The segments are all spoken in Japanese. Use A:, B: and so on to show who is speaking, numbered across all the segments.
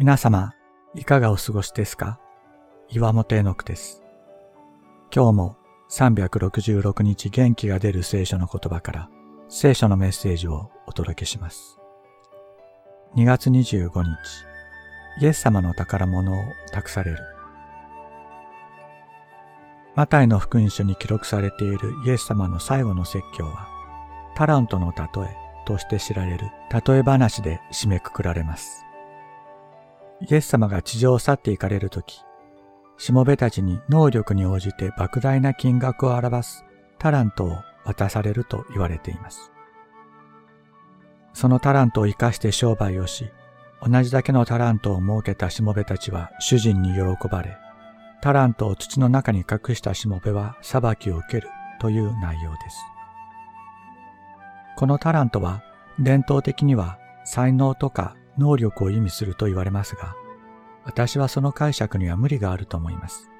A: 皆様、いかがお過ごしですか？岩本絵の句です。今日も366日元気が出る聖書の言葉から聖書のメッセージをお届けします。2月25日、イエス様の宝物を託される。マタイの福音書に記録されているイエス様の最後の説教は、タラントの例えとして知られる例え話で締めくくられます。イエス様が地上を去って行かれるとき、しもべたちに能力に応じて莫大な金額を表すタラントを渡されると言われています。そのタラントを生かして商売をし、同じだけのタラントを設けたしもべたちは主人に喜ばれ、タラントを土の中に隠したしもべは裁きを受けるという内容です。このタラントは伝統的には才能とか能力を意味すると言われますが、私はその解釈には無理があると思います。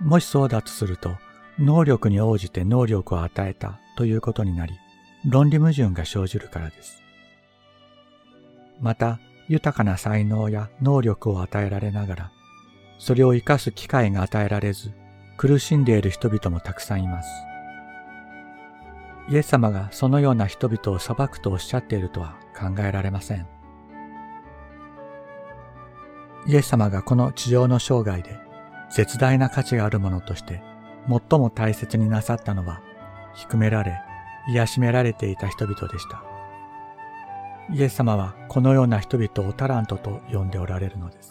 A: もしそうだとすると、能力に応じて能力を与えたということになり、論理矛盾が生じるからです。また、豊かな才能や能力を与えられながら、それを生かす機会が与えられず、苦しんでいる人々もたくさんいます。イエス様がそのような人々を裁くとおっしゃっているとは考えられません。イエス様がこの地上の生涯で絶大な価値があるものとして最も大切になさったのは低められ癒しめられていた人々でした。イエス様はこのような人々をタラントと呼んでおられるのです。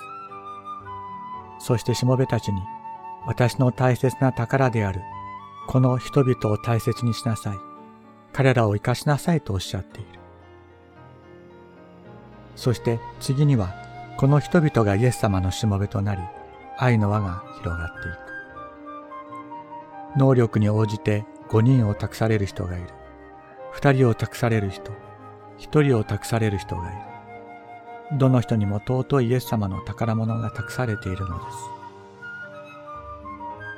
A: そしてしもべたちに私の大切な宝であるこの人々を大切にしなさい。彼らを生かしなさいとおっしゃっている。そして次には、この人々がイエス様のしもべとなり、愛の輪が広がっていく。能力に応じて5人を託される人がいる。2人を託される人、1人を託される人がいる。どの人にも尊いイエス様の宝物が託されているのです。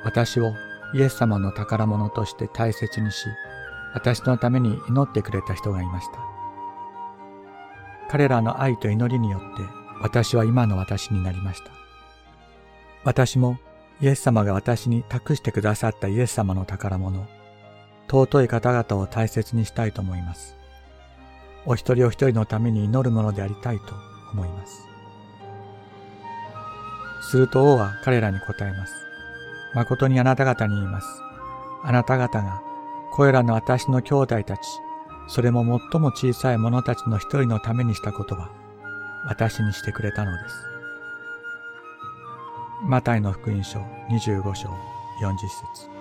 A: 私をイエス様の宝物として大切にし、私のために祈ってくれた人がいました。彼らの愛と祈りによって私は今の私になりました。私もイエス様が私に託してくださったイエス様の宝物、尊い方々を大切にしたいと思います。お一人お一人のために祈るものでありたいと思います。すると王は彼らに答えます。誠にあなた方に言います。あなた方がこれらの私の兄弟たち、それも最も小さい者たちの一人のためにしたことは、私にしてくれたのです。マタイの福音書25章40節